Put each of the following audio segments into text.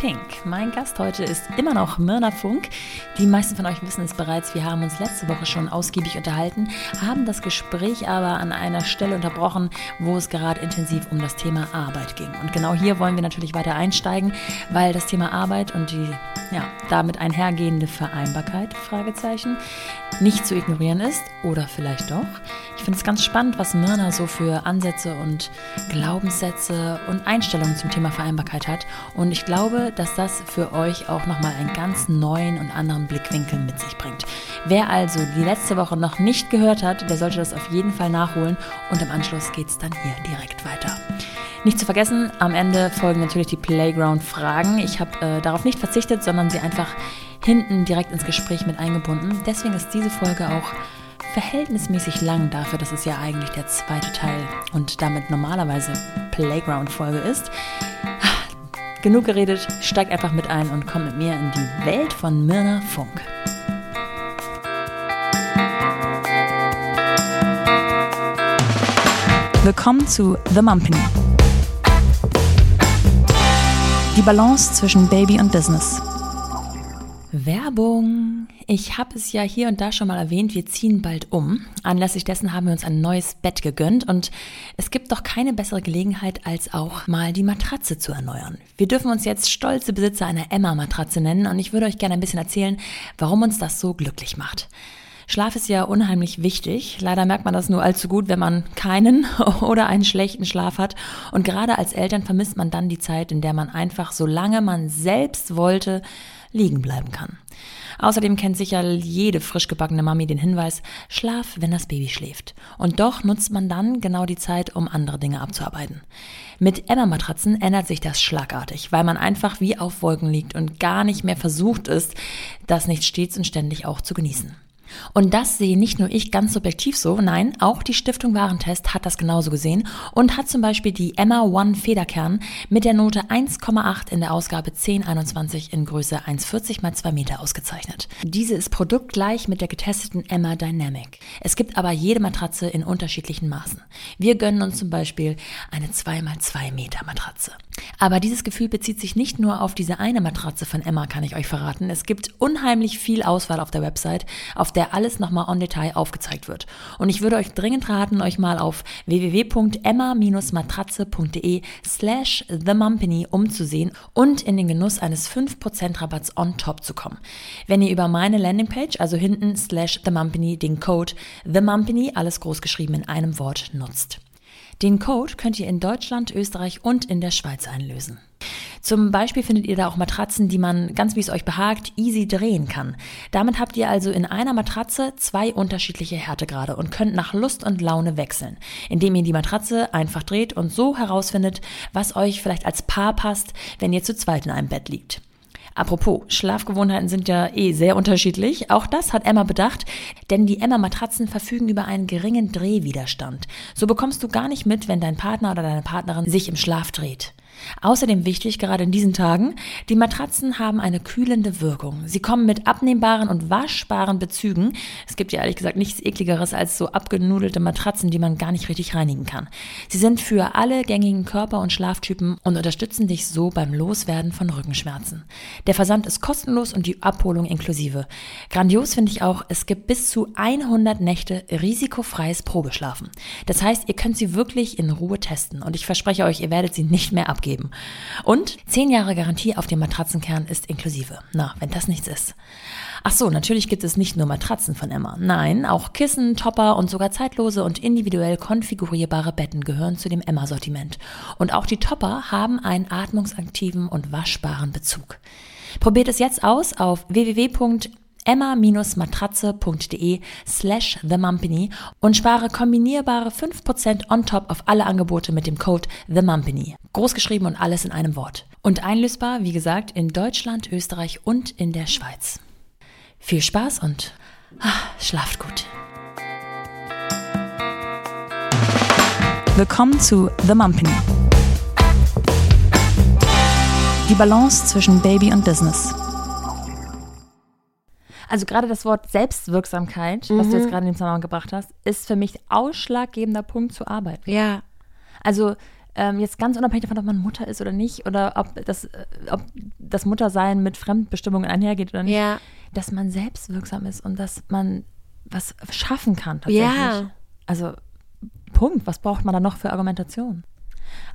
Pink. Mein Gast heute ist immer noch Myrna Funk. Die meisten von euch wissen es bereits, wir haben uns letzte Woche schon ausgiebig unterhalten, haben das Gespräch aber an einer Stelle unterbrochen, wo es gerade intensiv um das Thema Arbeit ging. Und genau hier wollen wir natürlich weiter einsteigen, weil das Thema Arbeit und die ja, damit einhergehende Vereinbarkeit, Fragezeichen, nicht zu ignorieren ist oder vielleicht doch. Ich finde es ganz spannend, was Myrna so für Ansätze und Glaubenssätze und Einstellungen zum Thema Vereinbarkeit hat. Und ich glaube, dass das für euch auch nochmal einen ganz neuen und anderen Blickwinkel mit sich bringt. Wer also die letzte Woche noch nicht gehört hat, der sollte das auf jeden Fall nachholen und im Anschluss geht es dann hier direkt weiter. Nicht zu vergessen, am Ende folgen natürlich die Playground-Fragen. Ich habe äh, darauf nicht verzichtet, sondern sie einfach hinten direkt ins Gespräch mit eingebunden. Deswegen ist diese Folge auch verhältnismäßig lang dafür, dass es ja eigentlich der zweite Teil und damit normalerweise Playground-Folge ist. Genug geredet, steigt einfach mit ein und kommt mit mir in die Welt von Mirna Funk. Willkommen zu The Mumpany. Die Balance zwischen Baby und Business. Werbung. Ich habe es ja hier und da schon mal erwähnt, wir ziehen bald um. Anlässlich dessen haben wir uns ein neues Bett gegönnt und es gibt doch keine bessere Gelegenheit, als auch mal die Matratze zu erneuern. Wir dürfen uns jetzt stolze Besitzer einer Emma-Matratze nennen und ich würde euch gerne ein bisschen erzählen, warum uns das so glücklich macht. Schlaf ist ja unheimlich wichtig. Leider merkt man das nur allzu gut, wenn man keinen oder einen schlechten Schlaf hat. Und gerade als Eltern vermisst man dann die Zeit, in der man einfach, solange man selbst wollte, liegen bleiben kann. Außerdem kennt sicher jede frisch gebackene Mami den Hinweis, schlaf, wenn das Baby schläft. Und doch nutzt man dann genau die Zeit, um andere Dinge abzuarbeiten. Mit Emma-Matratzen ändert sich das schlagartig, weil man einfach wie auf Wolken liegt und gar nicht mehr versucht ist, das nicht stets und ständig auch zu genießen. Und das sehe nicht nur ich ganz subjektiv so, nein, auch die Stiftung Warentest hat das genauso gesehen und hat zum Beispiel die Emma One Federkern mit der Note 1,8 in der Ausgabe 1021 in Größe 1,40 x 2 Meter ausgezeichnet. Diese ist produktgleich mit der getesteten Emma Dynamic. Es gibt aber jede Matratze in unterschiedlichen Maßen. Wir gönnen uns zum Beispiel eine 2 x 2 Meter Matratze. Aber dieses Gefühl bezieht sich nicht nur auf diese eine Matratze von Emma, kann ich euch verraten. Es gibt unheimlich viel Auswahl auf der Website, auf der alles nochmal on Detail aufgezeigt wird. Und ich würde euch dringend raten, euch mal auf www.emma-matratze.de slash themumpany umzusehen und in den Genuss eines 5% Rabatts on top zu kommen. Wenn ihr über meine Landingpage, also hinten slash themumpany, den Code themumpany, alles groß geschrieben in einem Wort, nutzt. Den Code könnt ihr in Deutschland, Österreich und in der Schweiz einlösen. Zum Beispiel findet ihr da auch Matratzen, die man, ganz wie es euch behagt, easy drehen kann. Damit habt ihr also in einer Matratze zwei unterschiedliche Härtegrade und könnt nach Lust und Laune wechseln, indem ihr die Matratze einfach dreht und so herausfindet, was euch vielleicht als Paar passt, wenn ihr zu zweit in einem Bett liegt. Apropos, Schlafgewohnheiten sind ja eh sehr unterschiedlich. Auch das hat Emma bedacht, denn die Emma-Matratzen verfügen über einen geringen Drehwiderstand. So bekommst du gar nicht mit, wenn dein Partner oder deine Partnerin sich im Schlaf dreht. Außerdem wichtig, gerade in diesen Tagen, die Matratzen haben eine kühlende Wirkung. Sie kommen mit abnehmbaren und waschbaren Bezügen. Es gibt ja ehrlich gesagt nichts ekligeres als so abgenudelte Matratzen, die man gar nicht richtig reinigen kann. Sie sind für alle gängigen Körper- und Schlaftypen und unterstützen dich so beim Loswerden von Rückenschmerzen. Der Versand ist kostenlos und die Abholung inklusive. Grandios finde ich auch, es gibt bis zu 100 Nächte risikofreies Probeschlafen. Das heißt, ihr könnt sie wirklich in Ruhe testen und ich verspreche euch, ihr werdet sie nicht mehr abgeben geben. Und 10 Jahre Garantie auf den Matratzenkern ist inklusive. Na, wenn das nichts ist. Ach so, natürlich gibt es nicht nur Matratzen von Emma. Nein, auch Kissen, Topper und sogar zeitlose und individuell konfigurierbare Betten gehören zu dem Emma-Sortiment. Und auch die Topper haben einen atmungsaktiven und waschbaren Bezug. Probiert es jetzt aus auf www emma-matratze.de slash themumpany und spare kombinierbare 5% on top auf alle Angebote mit dem Code themumpany. Großgeschrieben und alles in einem Wort. Und einlösbar, wie gesagt, in Deutschland, Österreich und in der Schweiz. Viel Spaß und ach, schlaft gut. Willkommen zu The Mumpany. Die Balance zwischen Baby und Business. Also gerade das Wort Selbstwirksamkeit, mhm. was du jetzt mhm. gerade in den Zusammenhang gebracht hast, ist für mich ausschlaggebender Punkt zu arbeiten. Ja. Also ähm, jetzt ganz unabhängig davon, ob man Mutter ist oder nicht, oder ob das, äh, ob das Muttersein mit Fremdbestimmungen einhergeht oder nicht, Ja. dass man selbstwirksam ist und dass man was schaffen kann tatsächlich. Ja. Also Punkt, was braucht man da noch für Argumentation?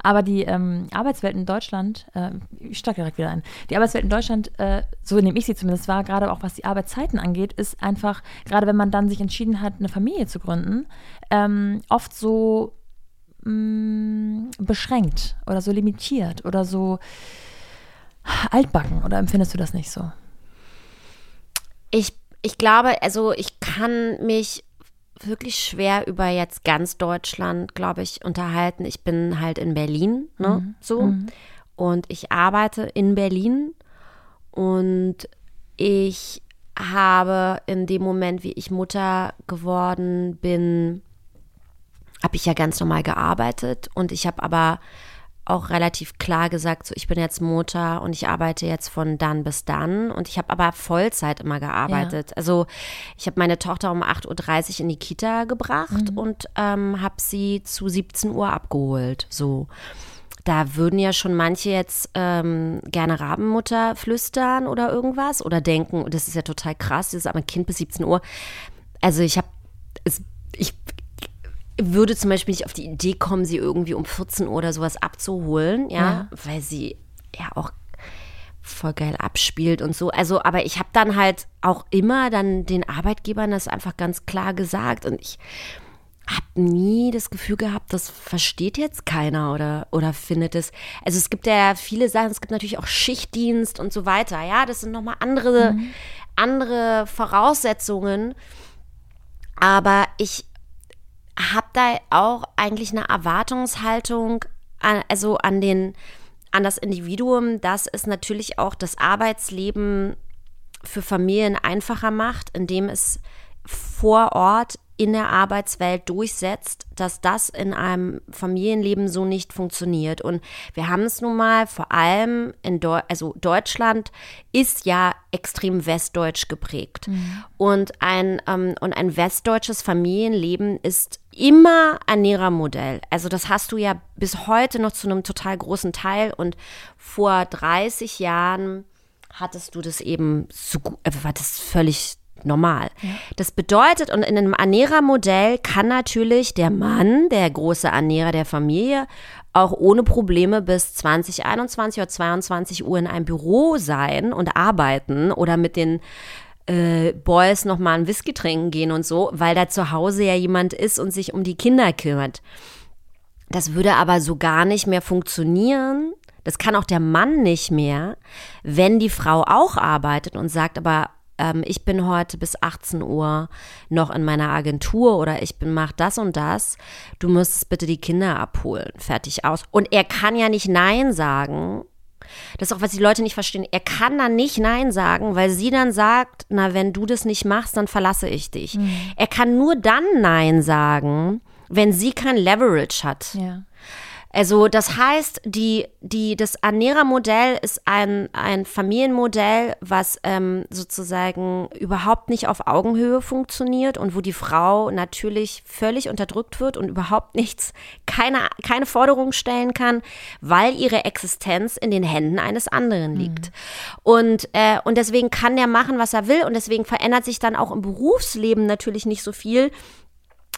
Aber die ähm, Arbeitswelt in Deutschland, äh, ich steige direkt wieder ein, die Arbeitswelt in Deutschland, äh, so nehme ich sie zumindest wahr, gerade auch was die Arbeitszeiten angeht, ist einfach, gerade wenn man dann sich entschieden hat, eine Familie zu gründen, ähm, oft so mh, beschränkt oder so limitiert oder so altbacken. Oder empfindest du das nicht so? Ich, ich glaube, also ich kann mich wirklich schwer über jetzt ganz Deutschland, glaube ich, unterhalten. Ich bin halt in Berlin, ne, so. Und ich arbeite in Berlin und ich habe in dem Moment, wie ich Mutter geworden bin, habe ich ja ganz normal gearbeitet und ich habe aber auch relativ klar gesagt, so ich bin jetzt Mutter und ich arbeite jetzt von dann bis dann und ich habe aber Vollzeit immer gearbeitet. Also ich habe meine Tochter um 8.30 Uhr in die Kita gebracht und ähm, habe sie zu 17 Uhr abgeholt. So. Da würden ja schon manche jetzt ähm, gerne Rabenmutter flüstern oder irgendwas oder denken, das ist ja total krass, das ist aber ein Kind bis 17 Uhr. Also ich habe, ich würde zum Beispiel nicht auf die Idee kommen, sie irgendwie um 14 Uhr oder sowas abzuholen, ja, Ja. weil sie ja auch voll geil abspielt und so. Also, aber ich habe dann halt auch immer dann den Arbeitgebern das einfach ganz klar gesagt und ich habe nie das Gefühl gehabt, das versteht jetzt keiner oder, oder findet es. Also es gibt ja viele Sachen, es gibt natürlich auch Schichtdienst und so weiter. Ja, das sind nochmal andere, andere Voraussetzungen. Aber ich habe da auch eigentlich eine Erwartungshaltung an, also an den an das Individuum, dass es natürlich auch das Arbeitsleben für Familien einfacher macht, indem es vor Ort in der Arbeitswelt durchsetzt, dass das in einem Familienleben so nicht funktioniert. Und wir haben es nun mal vor allem in Deu also Deutschland ist ja extrem westdeutsch geprägt. Und, ein, ähm, und ein westdeutsches Familienleben ist immer Ernährermodell. Also das hast du ja bis heute noch zu einem total großen Teil. Und vor 30 Jahren hattest du das eben so gut, äh, war das völlig normal. Das bedeutet, und in einem Ernährermodell kann natürlich der Mann, der große Ernährer der Familie, auch ohne Probleme bis 20, 21 oder 22 Uhr in einem Büro sein und arbeiten oder mit den äh, Boys nochmal einen Whisky trinken gehen und so, weil da zu Hause ja jemand ist und sich um die Kinder kümmert. Das würde aber so gar nicht mehr funktionieren. Das kann auch der Mann nicht mehr, wenn die Frau auch arbeitet und sagt, aber ähm, ich bin heute bis 18 Uhr noch in meiner Agentur oder ich bin mach das und das. Du müsstest bitte die Kinder abholen. Fertig aus. Und er kann ja nicht Nein sagen. Das ist auch, was die Leute nicht verstehen. Er kann dann nicht Nein sagen, weil sie dann sagt, na, wenn du das nicht machst, dann verlasse ich dich. Er kann nur dann Nein sagen, wenn sie kein Leverage hat. Ja. Also das heißt, die, die, das Ernährermodell ist ein, ein Familienmodell, was ähm, sozusagen überhaupt nicht auf Augenhöhe funktioniert und wo die Frau natürlich völlig unterdrückt wird und überhaupt nichts, keine, keine Forderung stellen kann, weil ihre Existenz in den Händen eines anderen liegt. Und, äh, und deswegen kann der machen, was er will und deswegen verändert sich dann auch im Berufsleben natürlich nicht so viel,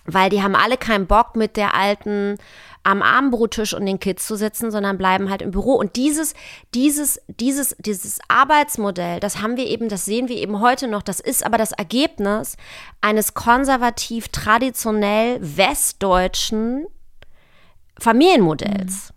weil die haben alle keinen Bock mit der alten am Abendbrottisch und den Kids zu sitzen, sondern bleiben halt im Büro. Und dieses, dieses, dieses, dieses Arbeitsmodell, das haben wir eben, das sehen wir eben heute noch. Das ist aber das Ergebnis eines konservativ, traditionell westdeutschen Familienmodells.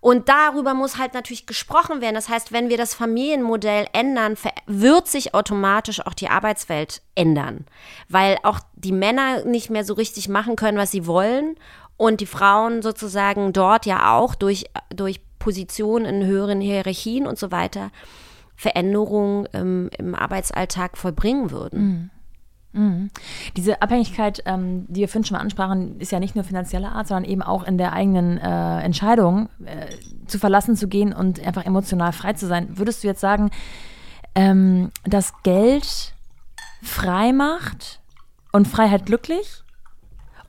Und darüber muss halt natürlich gesprochen werden. Das heißt, wenn wir das Familienmodell ändern, wird sich automatisch auch die Arbeitswelt ändern. Weil auch die Männer nicht mehr so richtig machen können, was sie wollen. Und die Frauen sozusagen dort ja auch durch, durch Positionen in höheren Hierarchien und so weiter Veränderungen im, im Arbeitsalltag vollbringen würden. Diese Abhängigkeit, ähm, die wir vorhin schon mal ansprachen, ist ja nicht nur finanzieller Art, sondern eben auch in der eigenen äh, Entscheidung äh, zu verlassen zu gehen und einfach emotional frei zu sein. Würdest du jetzt sagen, ähm, dass Geld frei macht und Freiheit glücklich?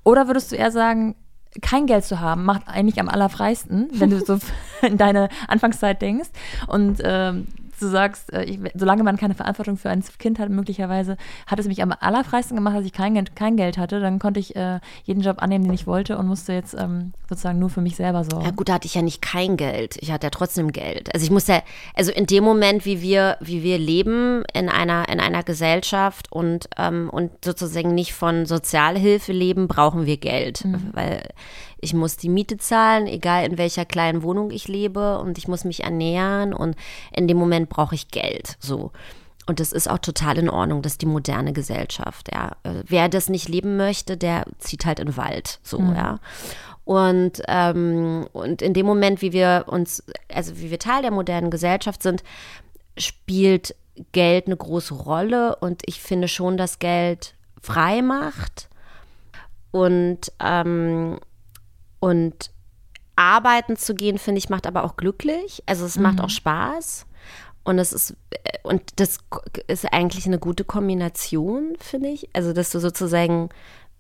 Oder würdest du eher sagen, kein Geld zu haben, macht eigentlich am allerfreisten, wenn du so in deine Anfangszeit denkst. Und ähm, du sagst, äh, ich, solange man keine Verantwortung für ein Kind hat, möglicherweise, hat es mich am allerfreisten gemacht, dass ich kein, kein Geld hatte. Dann konnte ich äh, jeden Job annehmen, den ich wollte und musste jetzt ähm, sozusagen nur für mich selber sorgen. Ja gut, da hatte ich ja nicht kein Geld. Ich hatte ja trotzdem Geld. Also ich musste, also in dem Moment, wie wir, wie wir leben in einer, in einer Gesellschaft und, ähm, und sozusagen nicht von Sozialhilfe leben, brauchen wir Geld. Mhm. Weil ich muss die Miete zahlen, egal in welcher kleinen Wohnung ich lebe und ich muss mich ernähren und in dem Moment brauche ich Geld. So. Und das ist auch total in Ordnung, das ist die moderne Gesellschaft, ja. Äh, wer das nicht leben möchte, der zieht halt in den Wald, so, mhm. ja. Und, ähm, und in dem Moment, wie wir uns, also wie wir Teil der modernen Gesellschaft sind, spielt Geld eine große Rolle und ich finde schon, dass Geld frei macht und ähm, und arbeiten zu gehen, finde ich, macht aber auch glücklich. Also es mhm. macht auch Spaß. Und es ist, und das ist eigentlich eine gute Kombination, finde ich. Also, dass du sozusagen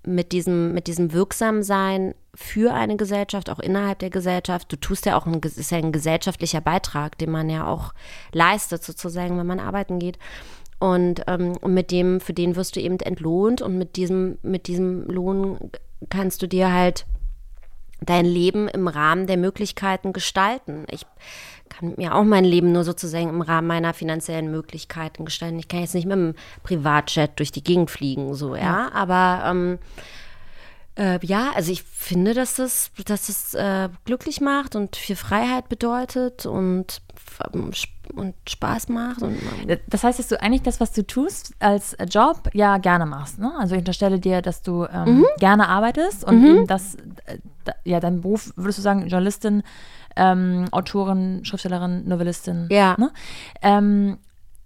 mit diesem, mit diesem Wirksamsein für eine Gesellschaft, auch innerhalb der Gesellschaft, du tust ja auch ein, ist ja ein gesellschaftlicher Beitrag, den man ja auch leistet, sozusagen, wenn man arbeiten geht. Und, ähm, und mit dem, für den wirst du eben entlohnt und mit diesem, mit diesem Lohn kannst du dir halt dein Leben im Rahmen der Möglichkeiten gestalten. Ich kann mir auch mein Leben nur sozusagen im Rahmen meiner finanziellen Möglichkeiten gestalten. Ich kann jetzt nicht mit einem Privatjet durch die Gegend fliegen, so, ja. ja. Aber ähm, äh, ja, also ich finde, dass das, dass es äh, glücklich macht und viel Freiheit bedeutet und, und Spaß macht. Und, das heißt, dass du eigentlich das, was du tust als Job, ja gerne machst. Ne? Also ich unterstelle dir, dass du ähm, mhm. gerne arbeitest und mhm. das, äh, ja, dein Beruf, würdest du sagen, Journalistin, ähm, Autorin, Schriftstellerin, Novellistin. Ja. Ne? Ähm,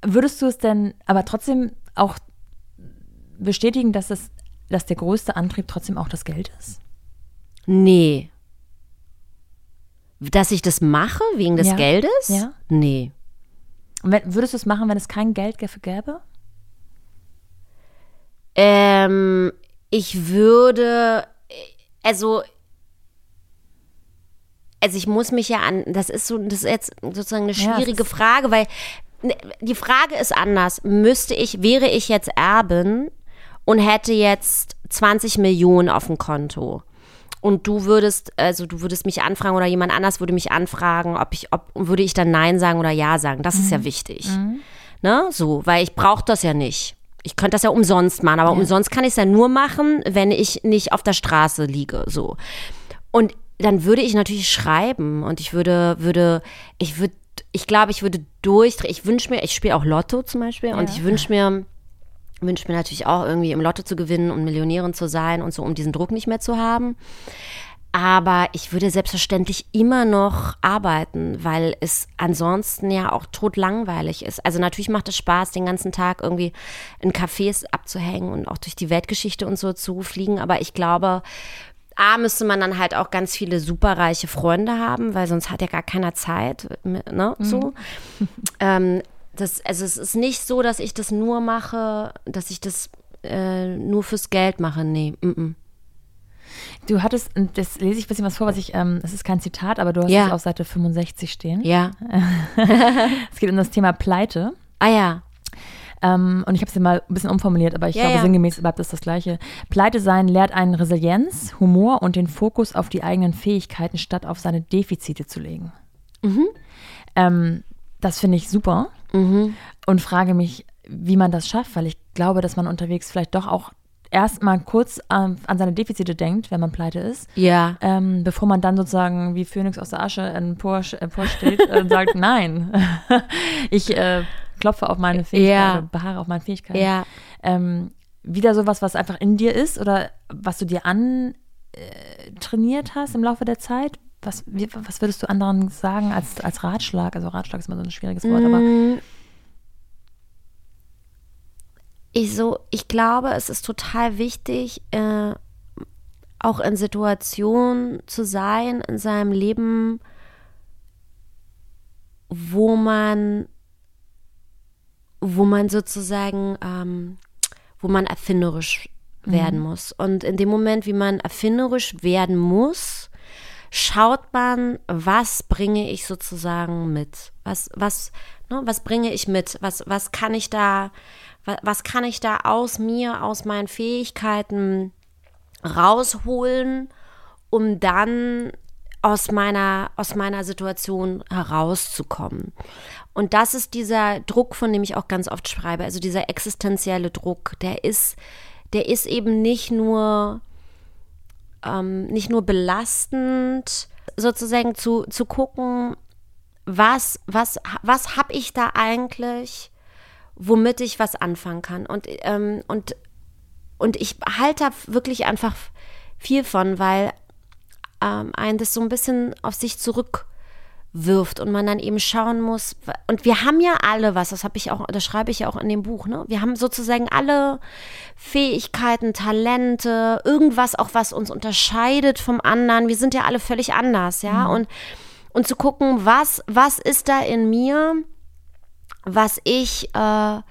würdest du es denn aber trotzdem auch bestätigen, dass es dass der größte Antrieb trotzdem auch das Geld ist? Nee. Dass ich das mache wegen des ja. Geldes? Ja. Nee. Und wenn, würdest du es machen, wenn es kein Geld dafür gäbe? Ähm, ich würde, also, also ich muss mich ja an, das ist so, das ist jetzt sozusagen eine schwierige ja, Frage, weil ne, die Frage ist anders. Müsste ich, wäre ich jetzt Erbin, und hätte jetzt 20 Millionen auf dem Konto und du würdest, also du würdest mich anfragen oder jemand anders würde mich anfragen, ob ich, ob, würde ich dann Nein sagen oder Ja sagen. Das mhm. ist ja mhm. wichtig. Mhm. Ne? So, weil ich brauche das ja nicht. Ich könnte das ja umsonst machen, aber ja. umsonst kann ich es ja nur machen, wenn ich nicht auf der Straße liege. So. Und dann würde ich natürlich schreiben und ich würde, würde, ich würde, ich glaube, ich würde durchdrehen. Ich wünsche mir, ich spiele auch Lotto zum Beispiel ja. und ich wünsche mir, wünsche mir natürlich auch irgendwie im Lotto zu gewinnen und Millionärin zu sein und so, um diesen Druck nicht mehr zu haben. Aber ich würde selbstverständlich immer noch arbeiten, weil es ansonsten ja auch totlangweilig ist. Also natürlich macht es Spaß, den ganzen Tag irgendwie in Cafés abzuhängen und auch durch die Weltgeschichte und so zu fliegen. Aber ich glaube, A, müsste man dann halt auch ganz viele superreiche Freunde haben, weil sonst hat ja gar keiner Zeit, ne, so. Mhm. Ähm, das, also es ist nicht so, dass ich das nur mache, dass ich das äh, nur fürs Geld mache. Nee. Mm -mm. Du hattest, das lese ich ein bisschen was vor, was ich, ähm, das ist kein Zitat, aber du hast ja. es auf Seite 65 stehen. Ja. es geht um das Thema Pleite. Ah ja. Ähm, und ich habe es mal ein bisschen umformuliert, aber ich ja, glaube, ja. sinngemäß bleibt es das Gleiche. Pleite sein lehrt einen Resilienz, Humor und den Fokus auf die eigenen Fähigkeiten, statt auf seine Defizite zu legen. Mhm. Ähm, das finde ich super mhm. und frage mich, wie man das schafft, weil ich glaube, dass man unterwegs vielleicht doch auch erstmal kurz ähm, an seine Defizite denkt, wenn man pleite ist. Ja. Ähm, bevor man dann sozusagen wie Phönix aus der Asche emporsteht äh, und sagt, nein, ich äh, klopfe auf meine Fähigkeiten, ja. beharre auf meine Fähigkeiten. Ja. Ähm, wieder sowas, was einfach in dir ist oder was du dir antrainiert äh, hast im Laufe der Zeit? Was, was würdest du anderen sagen als, als Ratschlag? Also Ratschlag ist mal so ein schwieriges Wort, aber. Mm. Ich so, ich glaube, es ist total wichtig, äh, auch in Situationen zu sein in seinem Leben, wo man, wo man sozusagen, ähm, wo man erfinderisch werden muss. Und in dem Moment, wie man erfinderisch werden muss, schaut man, was bringe ich sozusagen mit? Was, was, ne, was bringe ich mit? Was, was kann ich da, was, was kann ich da aus mir, aus meinen Fähigkeiten rausholen, um dann aus meiner, aus meiner Situation herauszukommen. Und das ist dieser Druck, von dem ich auch ganz oft schreibe, also dieser existenzielle Druck, der ist, der ist eben nicht nur, ähm, nicht nur belastend, sozusagen zu, zu gucken, was, was, was habe ich da eigentlich, womit ich was anfangen kann. Und, ähm, und, und ich halte da wirklich einfach viel von, weil ähm, einen das so ein bisschen auf sich zurückwirft und man dann eben schauen muss. Und wir haben ja alle was, das habe ich auch, das schreibe ich ja auch in dem Buch, ne? Wir haben sozusagen alle Fähigkeiten, Talente, irgendwas auch, was uns unterscheidet vom anderen. Wir sind ja alle völlig anders, ja. Mhm. Und, und zu gucken, was, was ist da in mir, was ich, äh,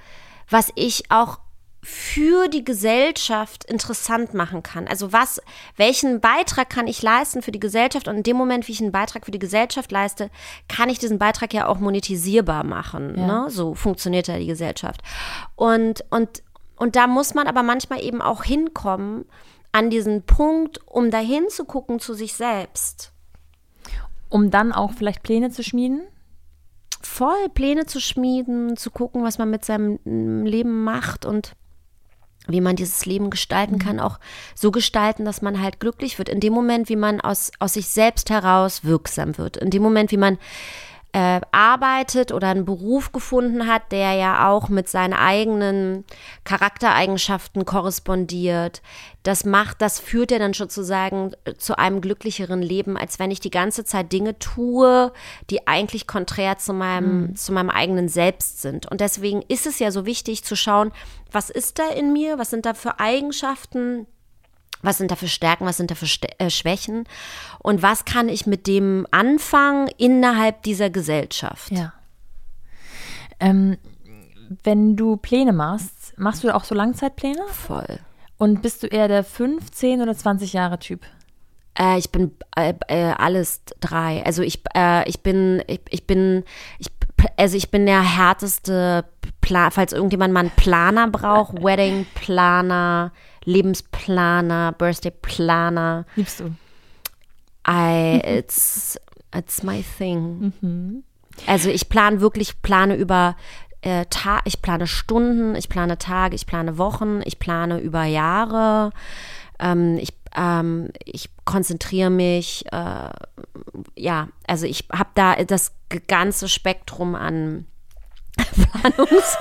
was ich auch für die Gesellschaft interessant machen kann. Also was, welchen Beitrag kann ich leisten für die Gesellschaft? Und in dem Moment, wie ich einen Beitrag für die Gesellschaft leiste, kann ich diesen Beitrag ja auch monetisierbar machen. Ja. Ne? So funktioniert ja die Gesellschaft. Und, und, und da muss man aber manchmal eben auch hinkommen an diesen Punkt, um dahin zu gucken zu sich selbst. Um dann auch vielleicht Pläne zu schmieden? Voll Pläne zu schmieden, zu gucken, was man mit seinem Leben macht und wie man dieses Leben gestalten kann, auch so gestalten, dass man halt glücklich wird. In dem Moment, wie man aus, aus sich selbst heraus wirksam wird. In dem Moment, wie man äh, arbeitet oder einen Beruf gefunden hat, der ja auch mit seinen eigenen Charaktereigenschaften korrespondiert. Das macht, das führt ja dann sozusagen zu einem glücklicheren Leben, als wenn ich die ganze Zeit Dinge tue, die eigentlich konträr zu meinem, mhm. zu meinem eigenen Selbst sind. Und deswegen ist es ja so wichtig zu schauen, was ist da in mir, was sind da für Eigenschaften, was sind da für Stärken, was sind da für St äh, Schwächen und was kann ich mit dem anfangen innerhalb dieser Gesellschaft? Ja. Ähm, wenn du Pläne machst, machst du auch so Langzeitpläne? Voll. Und bist du eher der 15 oder 20 Jahre Typ? Äh, ich bin äh, äh, alles drei. Also ich, äh, ich bin, ich, ich bin, ich, also ich bin der härteste, Plan, falls irgendjemand mal einen Planer braucht, Wedding Planer, Lebensplaner, Birthday Planer. Liebst du? I, it's, it's my thing. Mhm. Also ich plane wirklich, plane über äh, Tag, ich plane Stunden, ich plane Tage, ich plane Wochen, ich plane über Jahre. Ähm, ich, ähm, ich konzentriere mich, äh, ja, also ich habe da das ganze Spektrum an Planungs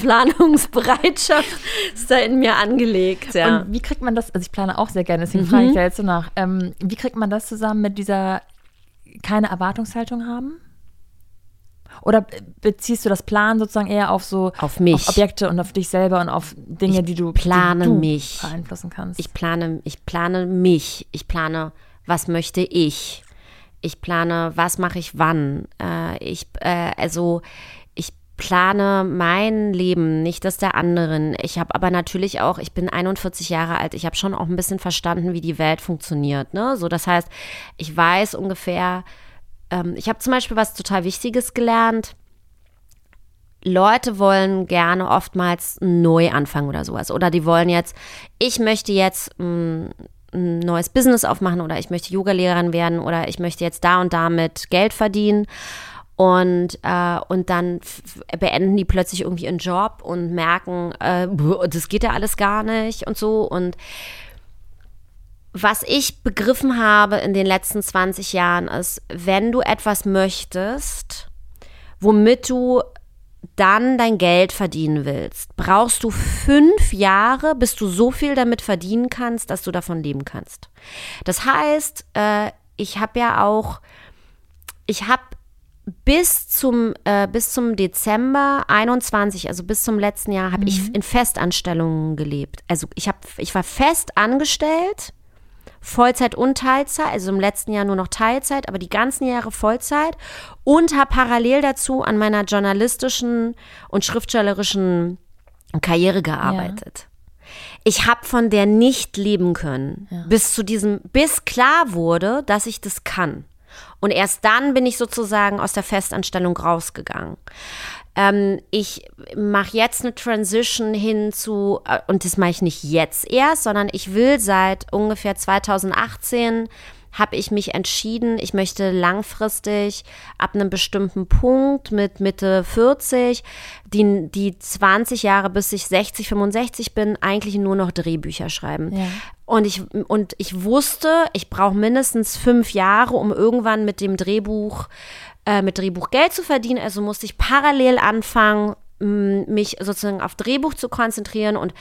Planungsbereitschaft ist da in mir angelegt, ja. Und wie kriegt man das, also ich plane auch sehr gerne, deswegen mhm. frage ich da jetzt so nach, ähm, wie kriegt man das zusammen mit dieser keine Erwartungshaltung haben? Oder beziehst du das Plan sozusagen eher auf so auf mich. Auf Objekte und auf dich selber und auf Dinge, ich die du, plane die du mich. beeinflussen kannst? Ich plane, ich plane mich. Ich plane, was möchte ich? Ich plane, was mache ich wann? Äh, ich, äh, also plane mein Leben, nicht das der anderen. Ich habe aber natürlich auch, ich bin 41 Jahre alt, ich habe schon auch ein bisschen verstanden, wie die Welt funktioniert. Ne? So, das heißt, ich weiß ungefähr, ähm, ich habe zum Beispiel was total Wichtiges gelernt. Leute wollen gerne oftmals neu anfangen oder sowas. Oder die wollen jetzt, ich möchte jetzt mh, mm, ein neues Business aufmachen oder ich möchte Yogalehrerin werden oder ich möchte jetzt da und damit Geld verdienen. Und, äh, und dann beenden die plötzlich irgendwie ihren Job und merken, äh, das geht ja alles gar nicht und so. Und was ich begriffen habe in den letzten 20 Jahren ist, wenn du etwas möchtest, womit du dann dein Geld verdienen willst, brauchst du fünf Jahre, bis du so viel damit verdienen kannst, dass du davon leben kannst. Das heißt, äh, ich habe ja auch, ich habe bis zum, äh, bis zum Dezember 21, also bis zum letzten Jahr, habe mhm. ich in Festanstellungen gelebt. Also ich, hab, ich war fest angestellt, Vollzeit und Teilzeit, also im letzten Jahr nur noch Teilzeit, aber die ganzen Jahre Vollzeit und habe parallel dazu an meiner journalistischen und schriftstellerischen Karriere gearbeitet. Ja. ich habe von der nicht leben können, ja. bis zu diesem, bis klar wurde, dass ich das kann. Und erst dann bin ich sozusagen aus der Festanstellung rausgegangen. Ähm, ich mache jetzt eine Transition hin zu, äh, und das mache ich nicht jetzt erst, sondern ich will seit ungefähr 2018 habe ich mich entschieden, ich möchte langfristig ab einem bestimmten Punkt mit Mitte 40, die, die 20 Jahre bis ich 60, 65 bin, eigentlich nur noch Drehbücher schreiben. Ja. Und ich, und ich wusste, ich brauche mindestens fünf Jahre, um irgendwann mit dem Drehbuch, äh, mit Drehbuch Geld zu verdienen. Also musste ich parallel anfangen, mich sozusagen auf Drehbuch zu konzentrieren und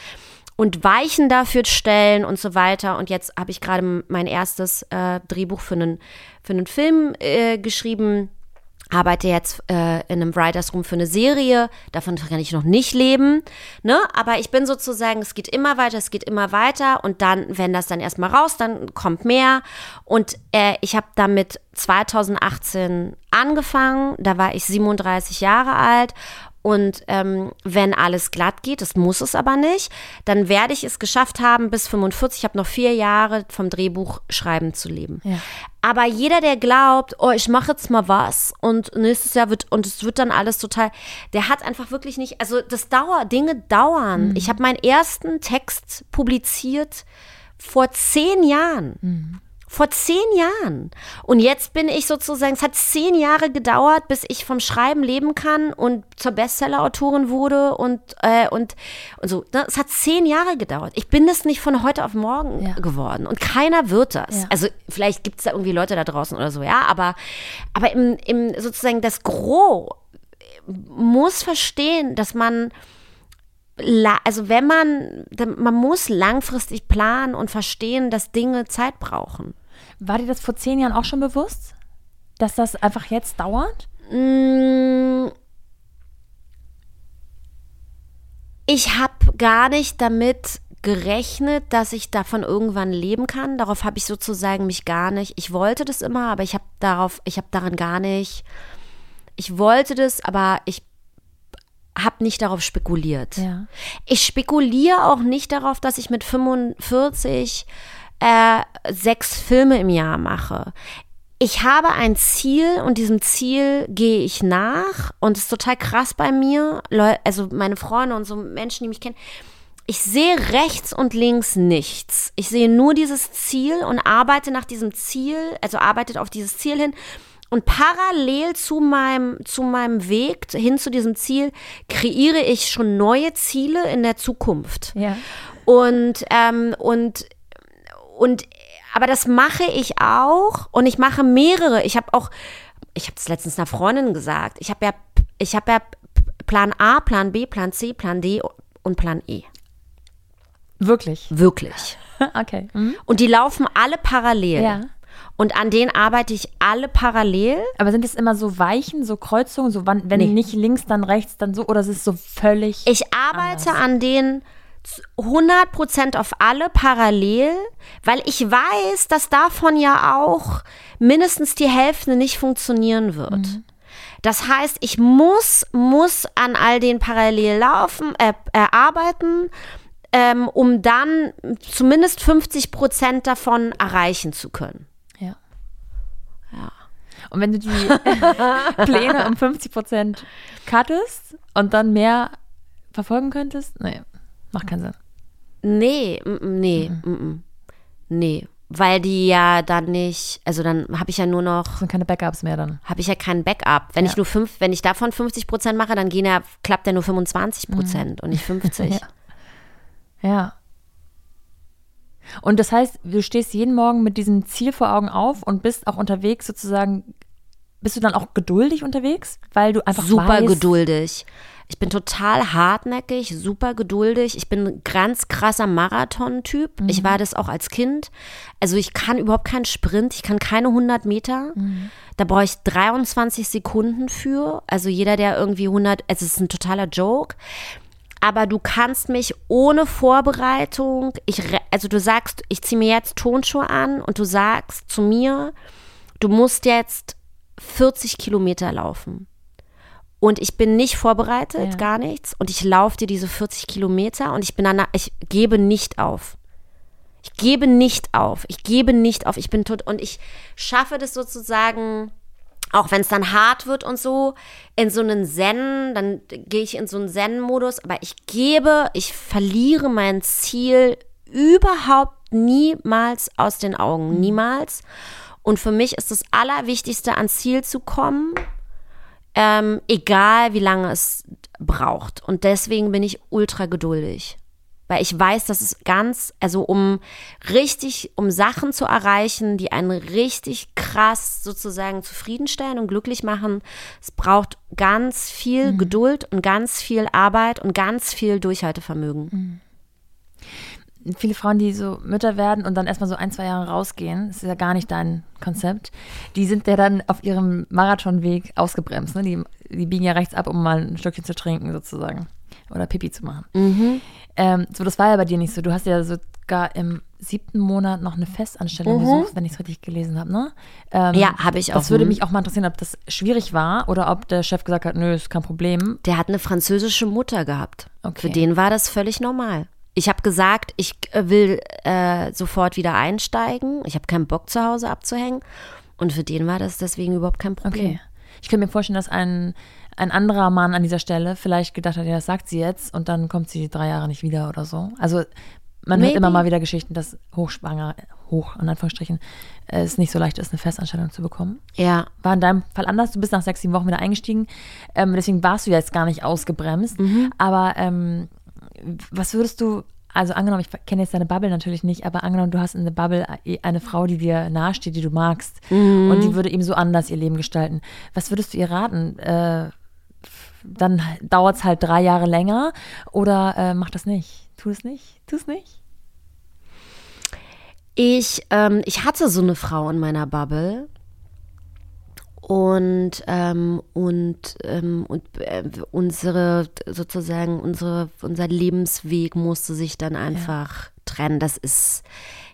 und Weichen dafür stellen und so weiter. Und jetzt habe ich gerade mein erstes äh, Drehbuch für einen, für einen Film äh, geschrieben. Arbeite jetzt äh, in einem Writers Room für eine Serie. Davon kann ich noch nicht leben. Ne? Aber ich bin sozusagen, es geht immer weiter, es geht immer weiter. Und dann, wenn das dann erstmal raus, dann kommt mehr. Und äh, ich habe damit 2018 angefangen. Da war ich 37 Jahre alt und ähm, wenn alles glatt geht, das muss es aber nicht, dann werde ich es geschafft haben, bis 45, ich habe noch vier Jahre vom Drehbuch schreiben zu leben. Ja. Aber jeder, der glaubt, oh, ich mache jetzt mal was und nächstes Jahr wird, und es wird dann alles total, der hat einfach wirklich nicht, also das dauert, Dinge dauern. Mhm. Ich habe meinen ersten Text publiziert vor zehn Jahren. Mhm. Vor zehn Jahren. Und jetzt bin ich sozusagen, es hat zehn Jahre gedauert, bis ich vom Schreiben leben kann und zur Bestseller-Autorin wurde und, äh, und, und so. Ne? Es hat zehn Jahre gedauert. Ich bin das nicht von heute auf morgen ja. geworden. Und keiner wird das. Ja. Also vielleicht gibt es da irgendwie Leute da draußen oder so, ja, aber, aber im, im sozusagen das Gros muss verstehen, dass man also wenn man, man muss langfristig planen und verstehen, dass Dinge Zeit brauchen. War dir das vor zehn Jahren auch schon bewusst, dass das einfach jetzt dauert? Mm. Ich habe gar nicht damit gerechnet, dass ich davon irgendwann leben kann. Darauf habe ich sozusagen mich gar nicht. Ich wollte das immer, aber ich habe darauf, ich habe daran gar nicht. Ich wollte das, aber ich habe nicht darauf spekuliert. Ja. Ich spekuliere auch nicht darauf, dass ich mit 45 äh, sechs Filme im Jahr mache. Ich habe ein Ziel und diesem Ziel gehe ich nach und es ist total krass bei mir. Also meine Freunde und so Menschen, die mich kennen. Ich sehe rechts und links nichts. Ich sehe nur dieses Ziel und arbeite nach diesem Ziel, also arbeitet auf dieses Ziel hin und parallel zu meinem, zu meinem Weg hin zu diesem Ziel kreiere ich schon neue Ziele in der Zukunft. Ja. Und, ähm, und, und, aber das mache ich auch und ich mache mehrere. Ich habe auch, ich habe es letztens einer Freundin gesagt, ich habe ja, ich habe ja Plan A, Plan B, Plan C, Plan D und Plan E. Wirklich? Wirklich. okay. Mhm. Und die laufen alle parallel. Ja. Und an denen arbeite ich alle parallel. Aber sind es immer so Weichen, so Kreuzungen, so wann, wenn nee. nicht links, dann rechts, dann so, oder ist es so völlig. Ich arbeite anders? an denen 100% auf alle parallel, weil ich weiß, dass davon ja auch mindestens die Hälfte nicht funktionieren wird. Mhm. Das heißt, ich muss, muss an all den parallel laufen, äh, äh, arbeiten, ähm, um dann zumindest 50% davon erreichen zu können. Und wenn du die Pläne um 50 Prozent cuttest und dann mehr verfolgen könntest, nee, macht keinen Sinn. Nee, nee, mhm. nee. Weil die ja dann nicht, also dann habe ich ja nur noch. Das sind keine Backups mehr dann. Habe ich ja keinen Backup. Wenn ja. ich nur fünf, wenn ich davon 50 Prozent mache, dann gehen ja, klappt ja nur 25 Prozent mhm. und nicht 50. ja. ja. Und das heißt, du stehst jeden Morgen mit diesem Ziel vor Augen auf und bist auch unterwegs sozusagen. Bist du dann auch geduldig unterwegs, weil du einfach super weißt, geduldig. Ich bin total hartnäckig, super geduldig. Ich bin ein ganz krasser Marathon-Typ. Mhm. Ich war das auch als Kind. Also ich kann überhaupt keinen Sprint, ich kann keine 100 Meter. Mhm. Da brauche ich 23 Sekunden für. Also jeder, der irgendwie 100, es ist ein totaler Joke aber du kannst mich ohne Vorbereitung, ich, also du sagst, ich ziehe mir jetzt Tonschuhe an und du sagst zu mir, du musst jetzt 40 Kilometer laufen. und ich bin nicht vorbereitet, Ja. gar nichts. Und ich laufe dir diese 40 Kilometer und ich bin dann, ich gebe nicht auf. Ich gebe nicht auf. Ich gebe nicht auf. Ich bin tot. Und ich schaffe das sozusagen, auch wenn es dann hart wird und so, in so einen Zen, dann gehe ich in so einen Zen-Modus. Aber ich gebe, ich verliere mein Ziel überhaupt niemals aus den Augen. Niemals. Und für mich ist das Allerwichtigste, ans Ziel zu kommen ähm, egal wie lange es braucht. Und deswegen bin ich ultra geduldig. Weil ich weiß, dass es ganz, also um richtig, um Sachen zu erreichen, die einen richtig krass sozusagen zufriedenstellen und glücklich machen, es braucht ganz viel Geduld und ganz viel Arbeit und ganz viel Durchhaltevermögen. Viele Frauen, die so Mütter werden und dann erstmal so ein, zwei Jahre rausgehen, das ist ja gar nicht dein Konzept, die sind ja dann auf ihrem Marathonweg ausgebremst. Ne? Die, die biegen ja rechts ab, um mal ein Stückchen zu trinken sozusagen oder Pipi zu machen. Ähm, so, das war ja bei dir nicht so. Du hast ja sogar im siebten Monat noch eine Festanstellung gesucht, wenn ich es richtig gelesen habe, ne? Ähm, Ja, habe ich auch. Das würde Mhm. mich auch mal interessieren, ob das schwierig war oder ob der Chef gesagt hat, nö, ist kein Problem. Der hat eine französische Mutter gehabt. Okay. Für den war das völlig normal. Ich habe gesagt, ich äh, will äh, sofort wieder einsteigen. Ich habe keinen Bock zu Hause abzuhängen. Und für den war das deswegen überhaupt kein Problem. Okay. Ich könnte mir vorstellen, dass ein, ein anderer Mann an dieser Stelle vielleicht gedacht hat, ja, das sagt sie jetzt und dann kommt sie drei Jahre nicht wieder oder so. Also man hört Maybe. immer mal wieder Geschichten, dass hochschwanger, hoch in Anführungsstrichen, es nicht so leicht ist, eine Festanstellung zu bekommen. Ja, War in deinem Fall anders. Du bist nach sechs, sieben Wochen wieder eingestiegen. Ähm, deswegen warst du jetzt gar nicht ausgebremst. Mhm. Aber ähm, was würdest du, also angenommen, ich kenne jetzt deine Bubble natürlich nicht, aber angenommen, du hast in der Bubble eine Frau, die dir nahesteht, die du magst Mhm. und die würde eben so anders ihr Leben gestalten. Was würdest du ihr raten? Äh, dann dauert es halt drei Jahre länger oder äh, mach das nicht? Tu es nicht? Tu es nicht? ich, ähm, ich hatte so eine Frau in meiner Bubble. Und, ähm, und, ähm, und äh, unsere, sozusagen, unsere, unser Lebensweg musste sich dann einfach trennen. Das ist,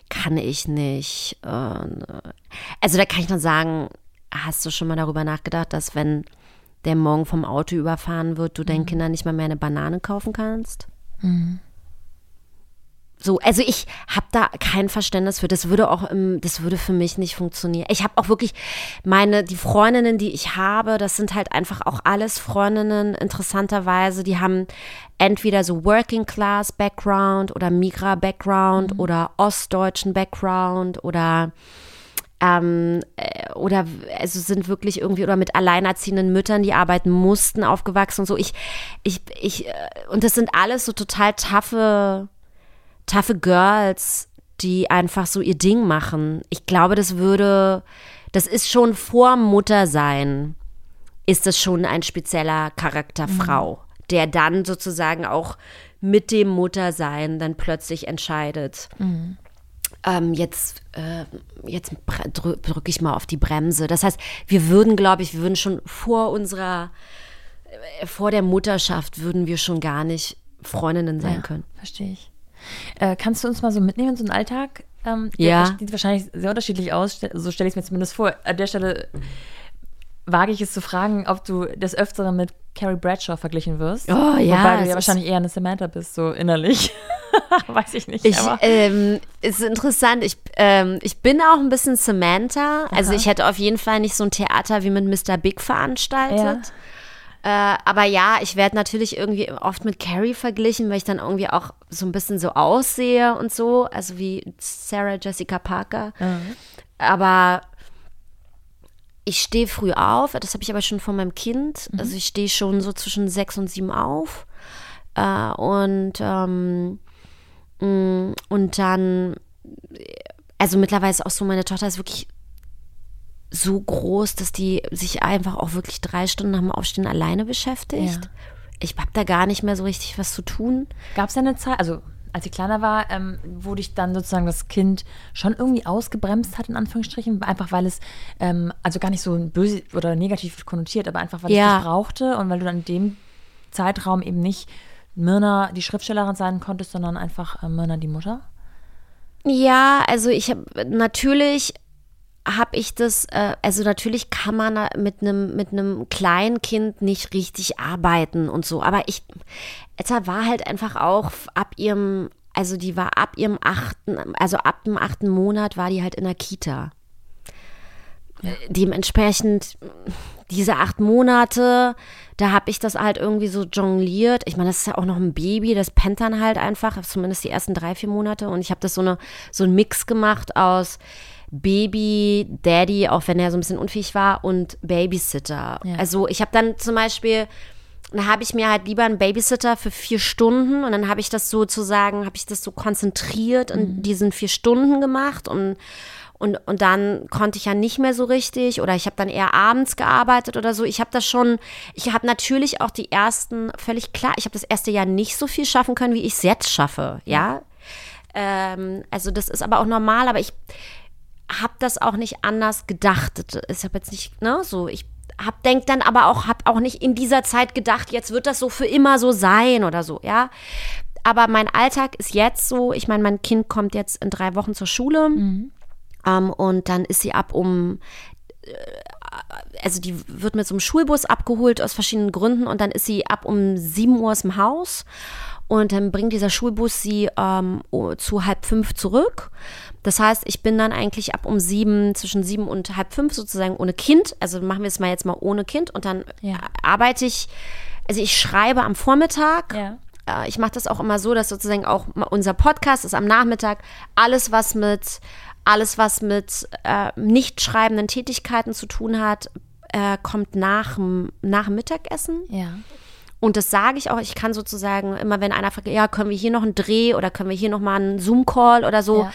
kann ich nicht. Äh, also da kann ich nur sagen, hast du schon mal darüber nachgedacht, dass wenn der morgen vom Auto überfahren wird, du deinen Kindern nicht mal mehr eine Banane kaufen kannst? So, also ich habe da kein Verständnis für. Das würde auch, im, das würde für mich nicht funktionieren. Ich habe auch wirklich meine, die Freundinnen, die ich habe, das sind halt einfach auch alles Freundinnen, interessanterweise, die haben entweder so Working Class Background oder Migra Background oder ostdeutschen Background oder ähm, äh, oder also sind wirklich irgendwie oder mit alleinerziehenden Müttern, die arbeiten mussten, aufgewachsen und so. Ich, ich, ich, äh, und das sind alles so total taffe, taffe Girls, die einfach so ihr Ding machen. Ich glaube, das würde, das ist schon vor Muttersein, ist das schon ein spezieller Charakter Frau, der dann sozusagen auch mit dem Muttersein dann plötzlich entscheidet. Ähm, jetzt äh, jetzt drücke ich mal auf die Bremse. Das heißt, wir würden, glaube ich, wir würden schon vor unserer, äh, vor der Mutterschaft würden wir schon gar nicht Freundinnen sein können. Verstehe ich. Äh, kannst du uns mal so mitnehmen in so einen Alltag? Ähm, Ja. Der sieht wahrscheinlich sehr unterschiedlich aus, so stelle ich es mir zumindest vor. An der Stelle wage ich es zu fragen, ob du des Öfteren mit Carrie Bradshaw verglichen wirst. Oh, ja, Wobei du ja wahrscheinlich eher eine Samantha bist, so innerlich. Weiß ich nicht. Ich, ähm, ist interessant. Ich, ähm, ich bin auch ein bisschen Samantha. Also Aha. ich hätte auf jeden Fall nicht so ein Theater wie mit Mr. Big veranstaltet. Äh, aber ja, ich werde natürlich irgendwie oft mit Carrie verglichen, weil ich dann irgendwie auch so ein bisschen so aussehe und so, also wie Sarah Jessica Parker. Aber ich stehe früh auf, das habe ich aber schon von meinem Kind. Also ich stehe schon so zwischen sechs und sieben auf. Äh, und, ähm, mh, und dann, also mittlerweile ist auch so, meine Tochter ist wirklich so groß, dass die sich einfach auch wirklich drei Stunden nach dem Aufstehen alleine beschäftigt. Ja. Ich habe da gar nicht mehr so richtig was zu tun. gab es eine Zeit, also als sie kleiner war, ähm, wo dich dann sozusagen das Kind schon irgendwie ausgebremst hat, in Anführungsstrichen, einfach weil es, ähm, also gar nicht so böse oder negativ konnotiert, aber einfach weil es Ja. dich brauchte und weil du dann in dem Zeitraum eben nicht Myrna die Schriftstellerin sein konntest, sondern einfach äh, Myrna die Mutter? Ja, also ich habe natürlich habe ich das, äh, also natürlich kann man mit einem mit einem kleinen Kind nicht richtig arbeiten und so, aber ich, Etta war halt einfach auch ab ihrem, also die war ab ihrem achten, also ab dem achten Monat war die halt in der Kita. Ja. Dementsprechend diese acht Monate, da habe ich das halt irgendwie so jongliert. Ich meine, das ist ja auch noch ein Baby, das pennt dann halt einfach, zumindest die ersten drei, vier Monate. Und ich habe das so, eine, so einen Mix gemacht aus Baby, Daddy, auch wenn er so ein bisschen unfähig war, und Babysitter. Ja. Also ich habe dann zum Beispiel, dann habe ich mir halt lieber einen Babysitter für vier Stunden und dann habe ich das sozusagen, habe ich das so konzentriert in mhm. diesen vier Stunden gemacht und und, und dann konnte ich ja nicht mehr so richtig oder ich habe dann eher abends gearbeitet oder so. Ich habe das schon, ich habe natürlich auch die ersten, völlig klar, ich habe das erste Jahr nicht so viel schaffen können, wie ich es jetzt schaffe, ja. Ähm, also das ist aber auch normal, aber ich, habe das auch nicht anders gedacht. Ich habe jetzt nicht, ne, so, ich hab denkt dann aber auch, habe auch nicht in dieser Zeit gedacht, jetzt wird das so für immer so sein oder so, ja. Aber mein Alltag ist jetzt so, ich meine, mein Kind kommt jetzt in drei Wochen zur Schule mhm. ähm, und dann ist sie ab um äh, also die wird mit so einem Schulbus abgeholt aus verschiedenen Gründen und dann ist sie ab um 7 Uhr aus dem Haus und dann bringt dieser Schulbus sie ähm, zu halb fünf zurück. Das heißt, ich bin dann eigentlich ab um sieben, zwischen sieben und halb fünf sozusagen ohne Kind. Also machen wir es mal jetzt mal ohne Kind und dann ja. arbeite ich, also ich schreibe am Vormittag. Ja. Äh, ich mache das auch immer so, dass sozusagen auch unser Podcast ist am Nachmittag. Alles, was mit, alles, was mit äh, nicht schreibenden Tätigkeiten zu tun hat, äh, kommt nach, nach dem Mittagessen. Ja. Und das sage ich auch, ich kann sozusagen immer, wenn einer fragt, ja, können wir hier noch einen Dreh oder können wir hier noch mal einen Zoom-Call oder so, ja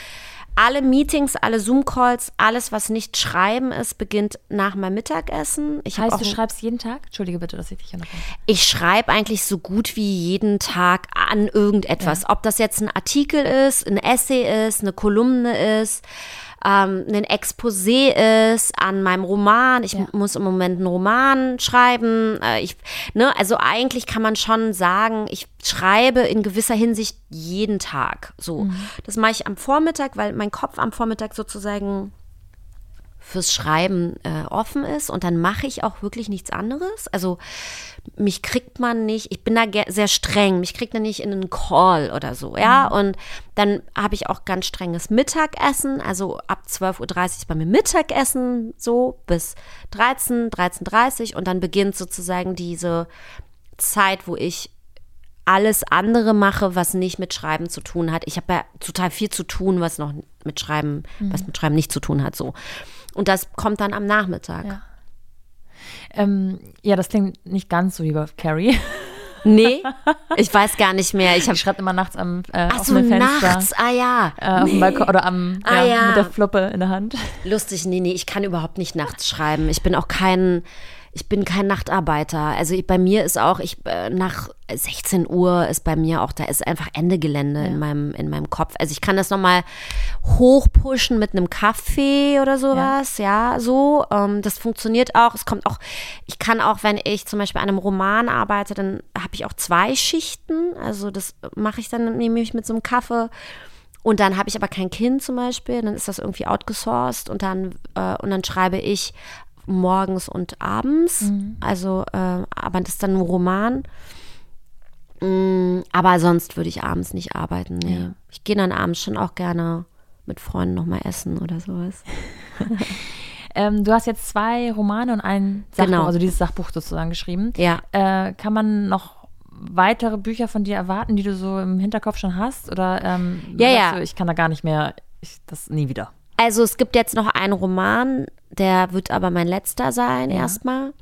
alle Meetings, alle Zoom-Calls, alles, was nicht schreiben ist, beginnt nach meinem Mittagessen. Ich heißt, du schreibst jeden Tag? Entschuldige bitte, dass ich dich hier noch. Ich schreibe eigentlich so gut wie jeden Tag an irgendetwas. Ja. Ob das jetzt ein Artikel ist, ein Essay ist, eine Kolumne ist ähm, ein Exposé ist an meinem Roman. Ich ja. muss im Moment einen Roman schreiben. Äh, ich, ne, also eigentlich kann man schon sagen, ich schreibe in gewisser Hinsicht jeden Tag. So, mhm. das mache ich am Vormittag, weil mein Kopf am Vormittag sozusagen fürs Schreiben äh, offen ist und dann mache ich auch wirklich nichts anderes. Also mich kriegt man nicht, ich bin da sehr streng, mich kriegt man nicht in einen Call oder so, ja. Mhm. Und dann habe ich auch ganz strenges Mittagessen, also ab 12.30 Uhr ist bei mir Mittagessen so bis 13, 13.30 Uhr und dann beginnt sozusagen diese Zeit, wo ich alles andere mache, was nicht mit Schreiben zu tun hat. Ich habe ja total viel zu tun, was noch mit Schreiben, mhm. was mit Schreiben nicht zu tun hat, so. Und das kommt dann am Nachmittag. Ja. Ähm, ja, das klingt nicht ganz so wie bei Carrie. Nee, ich weiß gar nicht mehr. Ich, ich schreibe immer nachts am äh, Ach so, Fenster, nachts, ah ja. Äh, auf nee. dem Balkon oder am, ah, ja, ja. mit der Fluppe in der Hand. Lustig, nee, nee, ich kann überhaupt nicht nachts schreiben. Ich bin auch kein, ich bin kein Nachtarbeiter. Also ich, bei mir ist auch, ich äh, nach 16 Uhr ist bei mir auch, da ist einfach Ende Gelände ja. in, meinem, in meinem Kopf. Also ich kann das nochmal hochpushen mit einem Kaffee oder sowas, ja, ja so. Ähm, das funktioniert auch. Es kommt auch, ich kann auch, wenn ich zum Beispiel an einem Roman arbeite, dann habe ich auch zwei Schichten. Also das mache ich dann nämlich mit so einem Kaffee. Und dann habe ich aber kein Kind zum Beispiel, dann ist das irgendwie outgesourced und dann, äh, und dann schreibe ich morgens und abends. Mhm. Also, äh, aber das ist dann ein Roman. Mm, aber sonst würde ich abends nicht arbeiten. Nee. Ja. Ich gehe dann abends schon auch gerne mit Freunden nochmal essen oder sowas. ähm, du hast jetzt zwei Romane und ein Sachbuch, genau. also dieses Sachbuch sozusagen geschrieben. Ja. Äh, kann man noch weitere Bücher von dir erwarten, die du so im Hinterkopf schon hast? Oder ähm, ja, ja. Du, ich kann da gar nicht mehr, ich, das nie wieder. Also es gibt jetzt noch einen Roman, der wird aber mein letzter sein ja. erstmal.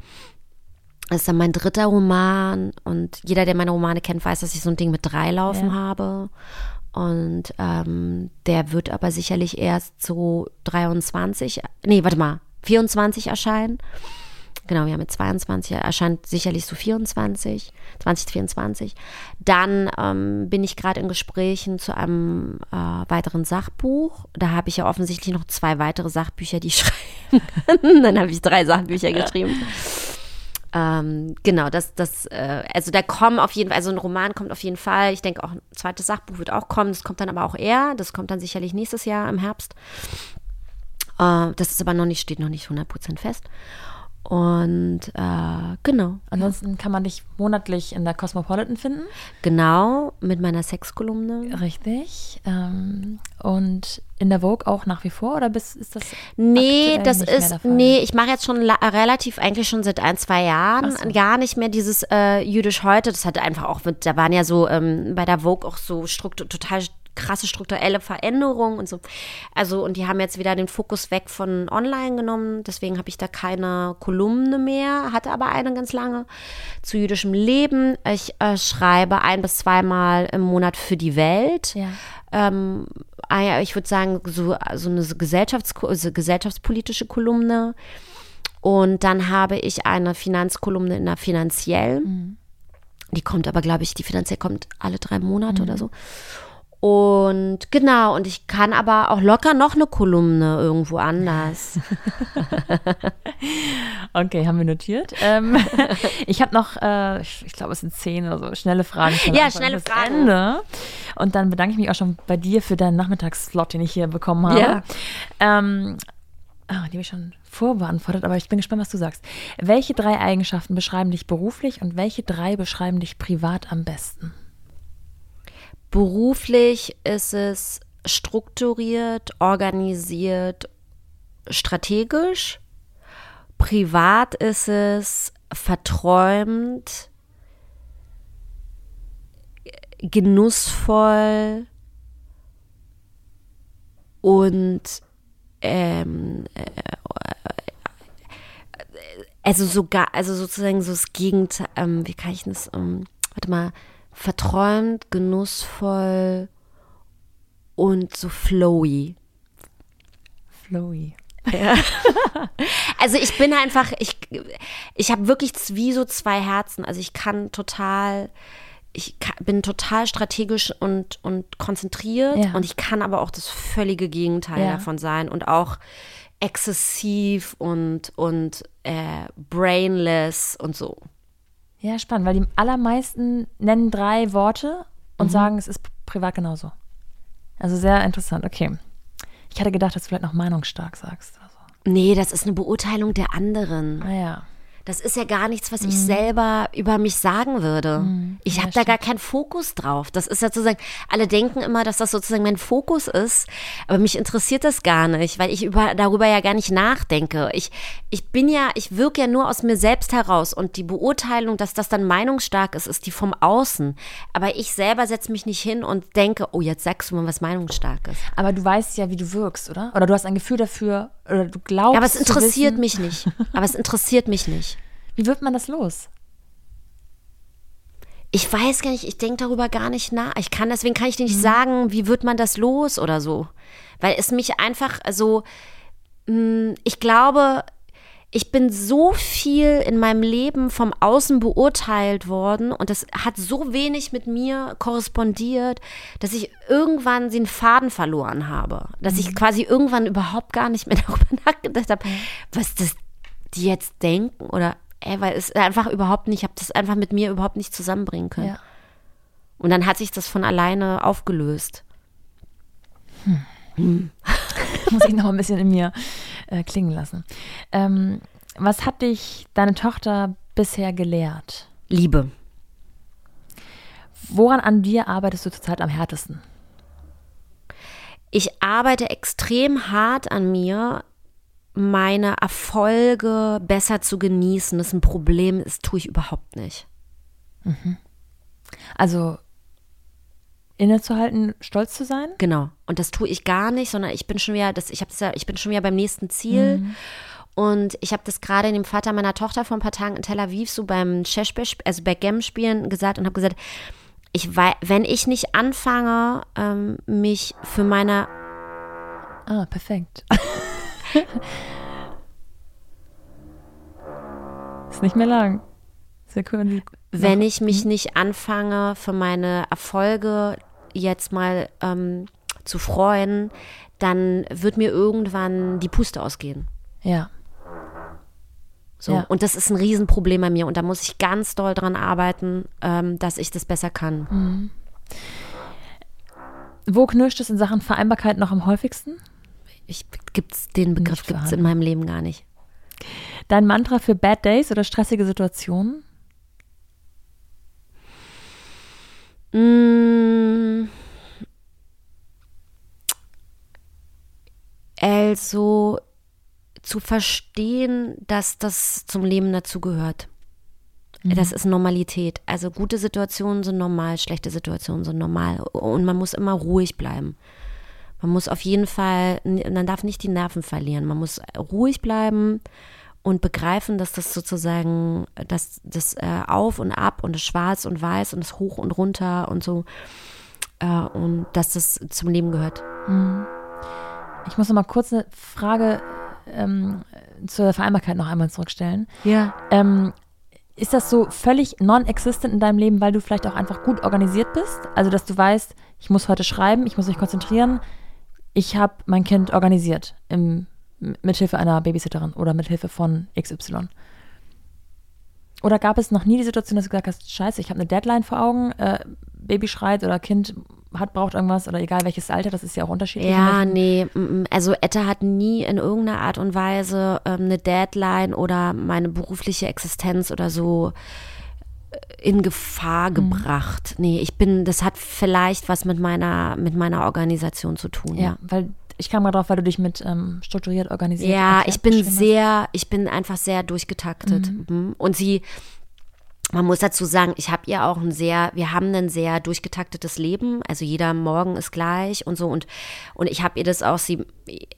Das ist dann mein dritter Roman und jeder, der meine Romane kennt, weiß, dass ich so ein Ding mit drei laufen ja. habe. Und ähm, der wird aber sicherlich erst so 23, nee, warte mal, 24 erscheinen. Genau, wir haben jetzt 22, erscheint sicherlich so 24, 2024. Dann ähm, bin ich gerade in Gesprächen zu einem äh, weiteren Sachbuch. Da habe ich ja offensichtlich noch zwei weitere Sachbücher, die ich schreiben kann. Dann habe ich drei Sachbücher geschrieben. Ähm, genau, das, das, äh, also da kommen auf jeden Fall, also ein Roman kommt auf jeden Fall. Ich denke auch ein zweites Sachbuch wird auch kommen. Das kommt dann aber auch eher. Das kommt dann sicherlich nächstes Jahr im Herbst. Äh, das ist aber noch nicht, steht noch nicht 100% fest. Und äh, genau. Ansonsten kann man dich monatlich in der Cosmopolitan finden. Genau, mit meiner Sexkolumne. Richtig. Ähm, und in der Vogue auch nach wie vor oder bis, ist das? Nee, das ist, nee, ich mache jetzt schon la- relativ, eigentlich schon seit ein, zwei Jahren so. gar nicht mehr dieses äh, Jüdisch heute. Das hatte einfach auch mit, da waren ja so ähm, bei der Vogue auch so struktur, total krasse strukturelle Veränderungen und so. Also, und die haben jetzt wieder den Fokus weg von online genommen. Deswegen habe ich da keine Kolumne mehr, hatte aber eine ganz lange zu jüdischem Leben. Ich äh, schreibe ein bis zweimal im Monat für die Welt Ja. ähm, ah ich würde sagen, so, so eine Gesellschafts also gesellschaftspolitische Kolumne. Und dann habe ich eine Finanzkolumne in der Finanziell. Die kommt aber, glaube ich, die Finanziell kommt alle drei Monate oder so. Und genau, und ich kann aber auch locker noch eine Kolumne irgendwo anders. Okay, haben wir notiert. Ähm, ich habe noch, äh, ich, ich glaube, es sind zehn oder so, schnelle Fragen. Ja, schnelle Fragen. Ende. Und dann bedanke ich mich auch schon bei dir für deinen Nachmittagsslot, den ich hier bekommen habe. Ja. Ähm, ah, die habe ich schon vorbeantwortet, aber ich bin gespannt, was du sagst. Welche drei Eigenschaften beschreiben dich beruflich und welche drei beschreiben dich privat am besten? Beruflich ist es strukturiert, organisiert, strategisch. Privat ist es verträumt, genussvoll und ähm, äh, also sogar, also sozusagen so das Gegenteil, ähm, wie kann ich das, ähm, warte mal, verträumt, genussvoll und so flowy. Flowy. Also ich bin einfach, ich, ich habe wirklich wie so zwei Herzen. Also ich kann total, ich bin total strategisch und, und konzentriert Ja. und ich kann aber auch das völlige Gegenteil Ja. davon sein und auch exzessiv und, und äh, brainless und so. Ja, spannend, weil die allermeisten nennen drei Worte und sagen, es ist privat genauso. Also sehr interessant, okay. Ich hatte gedacht, dass du vielleicht noch meinungsstark sagst. Also, Nee, das ist eine Beurteilung der anderen. naja. Das ist ja gar nichts, was ich selber über mich sagen würde. Ich Ja, habe da gar keinen Fokus drauf. Das ist ja sozusagen, alle denken immer, dass das sozusagen mein Fokus ist, aber mich interessiert das gar nicht, weil ich über, darüber ja gar nicht nachdenke. Ich, ich bin ja, ich wirke ja nur aus mir selbst heraus und die Beurteilung, dass das dann meinungsstark ist, ist die vom Außen. Aber ich selber setze mich nicht hin und denke, oh, jetzt sagst du mal was meinungsstark ist. Aber du weißt ja, wie du wirkst, oder? Oder du hast ein Gefühl dafür, oder du glaubst. Ja, aber es interessiert mich nicht. Aber es interessiert mich nicht. Wie wird man das los? Ich weiß gar nicht, ich denke darüber gar nicht nach. Ich kann, deswegen kann ich dir nicht sagen, wie wird man das los oder so. Weil es mich einfach so, mh, ich glaube, ich bin so viel in meinem Leben vom Außen beurteilt worden und das hat so wenig mit mir korrespondiert, dass ich irgendwann den Faden verloren habe. Dass ich quasi irgendwann überhaupt gar nicht mehr darüber nachgedacht habe, was das die jetzt denken oder ey, weil es einfach überhaupt nicht, ich habe das einfach mit mir überhaupt nicht zusammenbringen können. Ja. Und dann hat sich das von alleine aufgelöst. Muss ich noch ein bisschen in mir äh, klingen lassen. Ähm, was hat dich deine Tochter bisher gelehrt? Liebe. Woran an dir arbeitest du zurzeit am härtesten? Ich arbeite extrem hart an mir, meine Erfolge besser zu genießen. Das ist ein Problem, das tue ich überhaupt nicht. Also innezuhalten, stolz zu sein? Genau. Und das tue ich gar nicht, sondern ich bin schon wieder, das, ich, ja, ich bin schon wieder beim nächsten Ziel. Und ich habe das gerade dem Vater meiner Tochter vor ein paar Tagen in Tel Aviv so beim Cheshbe, also Backgammon spielen gesagt und habe gesagt, ich wei- wenn ich nicht anfange, ähm, mich für meine Ah, perfekt. Ist nicht mehr lang. Sehr cool. wenn ich mich nicht anfange, für meine Erfolge jetzt mal ähm, zu freuen, dann wird mir irgendwann die Puste ausgehen. Ja. So. Ja. Und das ist ein Riesenproblem bei mir und da muss ich ganz doll dran arbeiten, ähm, dass ich das besser kann. Wo knirscht es in Sachen Vereinbarkeit noch am häufigsten? Ich gibt's den Begriff gibt es in meinem Leben gar nicht. Dein Mantra für Bad Days oder stressige Situationen? Also zu verstehen, dass das zum Leben dazugehört. Das ist Normalität. Also gute Situationen sind normal, schlechte Situationen sind normal. Und man muss immer ruhig bleiben. Man muss auf jeden Fall, man darf nicht die Nerven verlieren. Man muss ruhig bleiben und begreifen, dass das sozusagen, dass das äh, Auf und Ab und das Schwarz und Weiß und das Hoch und Runter und so äh, und dass das zum Leben gehört. Ich muss noch mal kurz eine Frage ähm, zur Vereinbarkeit noch einmal zurückstellen. Ja. Ähm, ist das so völlig non-existent in deinem Leben, weil du vielleicht auch einfach gut organisiert bist? Also, dass du weißt, ich muss heute schreiben, ich muss mich konzentrieren. Ich habe mein Kind organisiert im, mithilfe einer Babysitterin oder mithilfe von XY. Oder gab es noch nie die Situation, dass du gesagt hast, scheiße, ich habe eine Deadline vor Augen, äh, Baby schreit oder Kind hat, braucht irgendwas oder egal welches Alter, das ist ja auch unterschiedlich. Ja, nee, also Etta hat nie in irgendeiner Art und Weise ähm, eine Deadline oder meine berufliche Existenz oder so äh, in Gefahr gebracht. Nee, ich bin, das hat vielleicht was mit meiner, mit meiner Organisation zu tun. Ja, weil ich kam mal drauf, weil du dich mit ähm, strukturiert organisiert Ja, ich bin sehr, ich bin einfach sehr durchgetaktet. Mhm. Und sie, man muss dazu sagen, ich habe ihr auch ein sehr, wir haben ein sehr durchgetaktetes Leben. Also jeder Morgen ist gleich und so. Und, und ich habe ihr das auch, sie,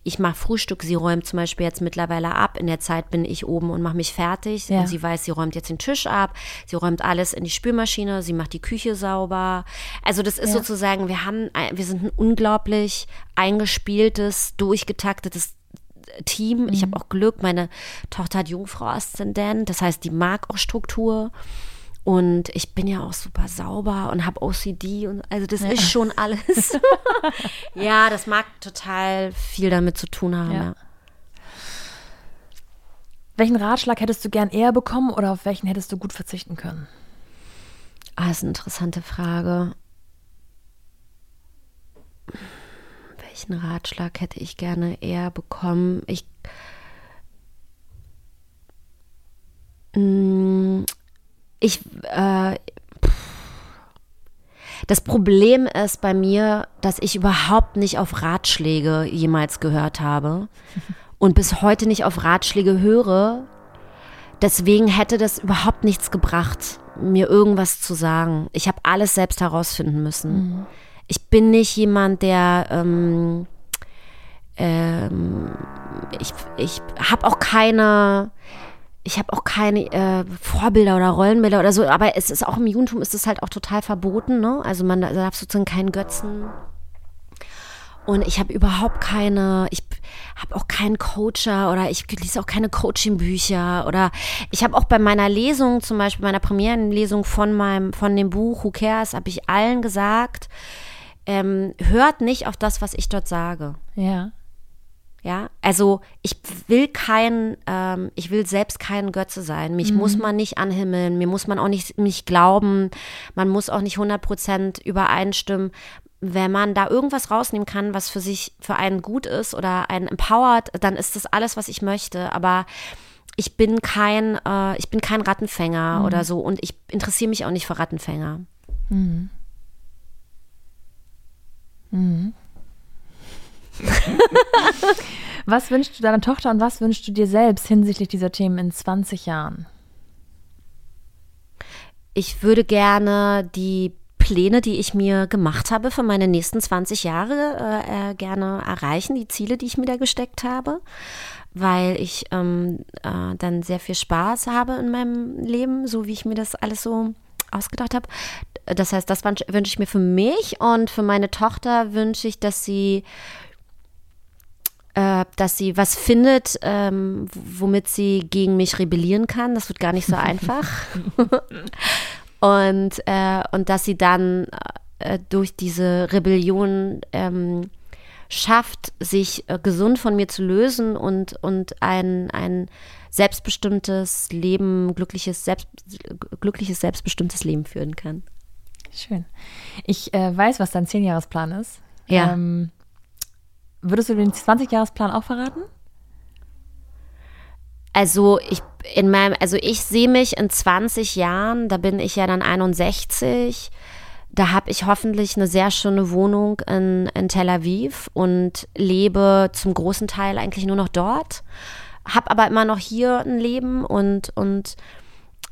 ich mache Frühstück, sie räumt zum Beispiel jetzt mittlerweile ab. In der Zeit bin ich oben und mache mich fertig. Ja. Und sie weiß, sie räumt jetzt den Tisch ab, sie räumt alles in die Spülmaschine, sie macht die Küche sauber. Also das ist Ja. sozusagen, wir haben, wir sind ein unglaublich eingespieltes, durchgetaktetes Team. Ich habe auch Glück, meine Tochter hat Jungfrau-Aszendent, das heißt, die mag auch Struktur. Und ich bin ja auch super sauber und habe OCD und also das ist schon alles. ja, das mag total viel damit zu tun haben. Ja. Ja. Welchen Ratschlag hättest du gern eher bekommen oder auf welchen hättest du gut verzichten können? Ah, das ist eine interessante Frage. Welchen Ratschlag hätte ich gerne eher bekommen? Ich. Mm, Ich. Äh, das Problem ist bei mir, dass ich überhaupt nicht auf Ratschläge jemals gehört habe und bis heute nicht auf Ratschläge höre. Deswegen hätte das überhaupt nichts gebracht, mir irgendwas zu sagen. Ich habe alles selbst herausfinden müssen. Ich bin nicht jemand, der ähm, ähm, ich, ich habe auch keine ich habe auch keine äh, Vorbilder oder Rollenbilder oder so, aber es ist auch im Judentum ist es halt auch total verboten, ne? Also man darf sozusagen keinen Götzen und ich habe überhaupt keine, ich habe auch keinen Coacher oder ich lese auch keine Coaching-Bücher oder ich habe auch bei meiner Lesung, zum Beispiel meiner Premierenlesung von meinem, von dem Buch Who Cares, habe ich allen gesagt, ähm, hört nicht auf das, was ich dort sage. Ja. Ja, also ich will kein, ähm, ich will selbst kein Götze sein. Mich muss man nicht anhimmeln, mir muss man auch nicht, nicht glauben, man muss auch nicht 100% übereinstimmen. Wenn man da irgendwas rausnehmen kann, was für sich, für einen gut ist oder einen empowert, dann ist das alles, was ich möchte. Aber ich bin kein, äh, ich bin kein Rattenfänger oder so und ich interessiere mich auch nicht für Rattenfänger. Was wünschst du deiner Tochter und was wünschst du dir selbst hinsichtlich dieser Themen in 20 Jahren? Ich würde gerne die Pläne, die ich mir gemacht habe für meine nächsten 20 Jahre, äh, äh, gerne erreichen, die Ziele, die ich mir da gesteckt habe, weil ich ähm, äh, dann sehr viel Spaß habe in meinem Leben, so wie ich mir das alles so ausgedacht habe. Das heißt, das wünsch- wünsche ich mir für mich und für meine Tochter wünsche ich, dass sie äh, dass sie was findet, ähm, womit sie gegen mich rebellieren kann. Das wird gar nicht so einfach. und, äh, und dass sie dann äh, durch diese Rebellion ähm, schafft, sich äh, gesund von mir zu lösen und, und ein, ein selbstbestimmtes Leben, glückliches, selbst, glückliches, selbstbestimmtes Leben führen kann. Schön. Ich äh, weiß, was dein Zehnjahresplan ist. Ja. Ähm, Würdest du den 20-Jahres-Plan auch verraten? Also ich in meinem, also ich sehe mich in 20 Jahren, da bin ich ja dann 61. Da habe ich hoffentlich eine sehr schöne Wohnung in, in Tel Aviv und lebe zum großen Teil eigentlich nur noch dort. Habe aber immer noch hier ein Leben und, und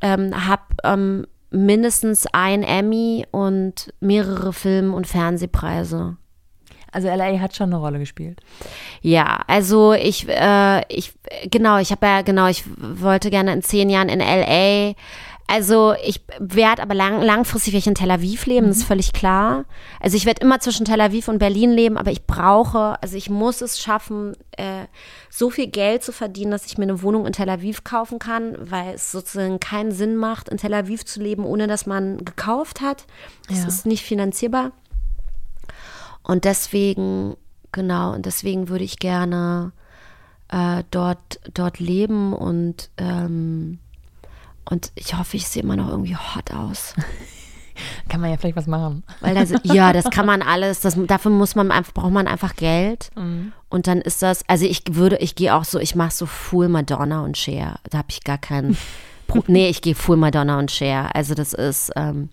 ähm, habe ähm, mindestens ein Emmy und mehrere Film- und Fernsehpreise. Also LA hat schon eine Rolle gespielt. Ja, also ich, äh, ich, genau, ich habe ja, genau, ich wollte gerne in zehn Jahren in LA. Also ich werde aber lang, langfristig werde ich in Tel Aviv leben, mhm. das ist mhm. völlig klar. Also ich werde immer zwischen Tel Aviv und Berlin leben, aber ich brauche, also ich muss es schaffen, äh, so viel Geld zu verdienen, dass ich mir eine Wohnung in Tel Aviv kaufen kann, weil es sozusagen keinen Sinn macht, in Tel Aviv zu leben, ohne dass man gekauft hat. Das ja. ist nicht finanzierbar. Und deswegen, genau, und deswegen würde ich gerne äh, dort, dort leben und, ähm, und ich hoffe, ich sehe immer noch irgendwie hot aus. kann man ja vielleicht was machen. Weil das, ja, das kann man alles, das, dafür muss man einfach, braucht man einfach Geld. Mhm. Und dann ist das, also ich würde, ich gehe auch so, ich mache so Full Madonna und Cher. Da habe ich gar keinen. nee, ich gehe Full Madonna und Cher. Also das ist, ähm,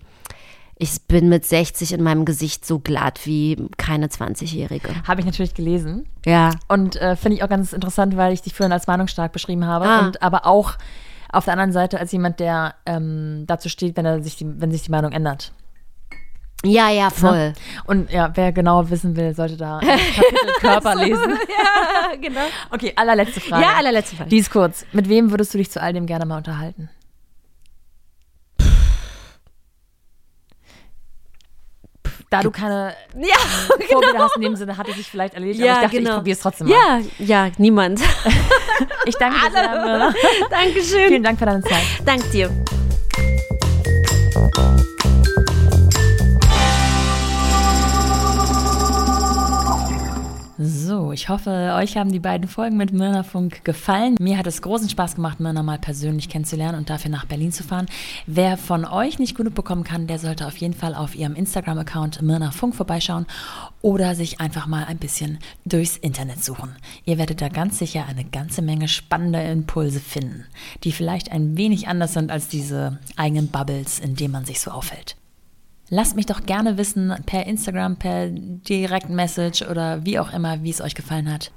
ich bin mit 60 in meinem Gesicht so glatt wie keine 20-Jährige. Habe ich natürlich gelesen. Ja. Und äh, finde ich auch ganz interessant, weil ich dich vorhin als meinungsstark beschrieben habe. Ah. Und aber auch auf der anderen Seite als jemand, der ähm, dazu steht, wenn, er sich die, wenn sich die Meinung ändert. Ja, ja, voll. Ja? Und ja, wer genau wissen will, sollte da Kapitel Körper lesen. ja, genau. Okay, allerletzte Frage. Ja, allerletzte Frage. Die ist kurz. Mit wem würdest du dich zu all dem gerne mal unterhalten? Da du keine ja, Vorbilder genau. hast in dem Sinne, hat es sich vielleicht erledigt. Ja, aber ich dachte, genau. ich probiere es trotzdem mal. Ja, ja, niemand. ich danke dir sehr. Dankeschön. Vielen Dank für deine Zeit. Dank dir. So, ich hoffe, euch haben die beiden Folgen mit Mirna Funk gefallen. Mir hat es großen Spaß gemacht, Mirna mal persönlich kennenzulernen und dafür nach Berlin zu fahren. Wer von euch nicht genug bekommen kann, der sollte auf jeden Fall auf ihrem Instagram-Account Mirna Funk vorbeischauen oder sich einfach mal ein bisschen durchs Internet suchen. Ihr werdet da ganz sicher eine ganze Menge spannender Impulse finden, die vielleicht ein wenig anders sind als diese eigenen Bubbles, in denen man sich so aufhält. Lasst mich doch gerne wissen per Instagram, per Direktmessage oder wie auch immer, wie es euch gefallen hat.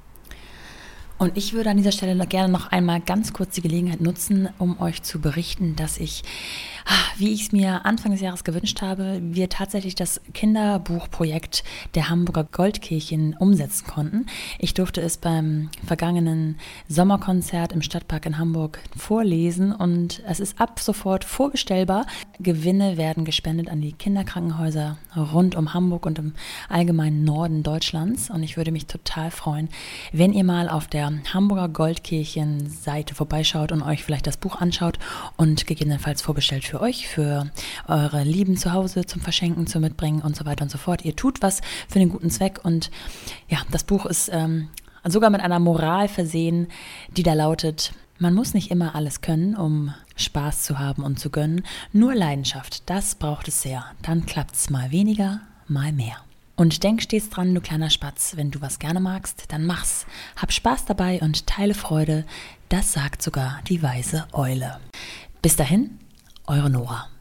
Und ich würde an dieser Stelle gerne noch einmal ganz kurz die Gelegenheit nutzen, um euch zu berichten, dass ich, wie ich es mir Anfang des Jahres gewünscht habe, wir tatsächlich das Kinderbuchprojekt der Hamburger Goldkirchen umsetzen konnten. Ich durfte es beim vergangenen Sommerkonzert im Stadtpark in Hamburg vorlesen und es ist ab sofort vorbestellbar. Gewinne werden gespendet an die Kinderkrankenhäuser rund um Hamburg und im allgemeinen Norden Deutschlands. Und ich würde mich total freuen, wenn ihr mal auf der Hamburger Goldkirchen-Seite vorbeischaut und euch vielleicht das Buch anschaut und gegebenenfalls vorbestellt für euch, für eure Lieben zu Hause zum Verschenken, zum Mitbringen und so weiter und so fort. Ihr tut was für den guten Zweck und ja, das Buch ist ähm, sogar mit einer Moral versehen, die da lautet, man muss nicht immer alles können, um Spaß zu haben und zu gönnen. Nur Leidenschaft, das braucht es sehr. Dann klappt es mal weniger, mal mehr. Und denk stets dran, du kleiner Spatz, wenn du was gerne magst, dann mach's. Hab Spaß dabei und teile Freude. Das sagt sogar die weise Eule. Bis dahin, eure Nora.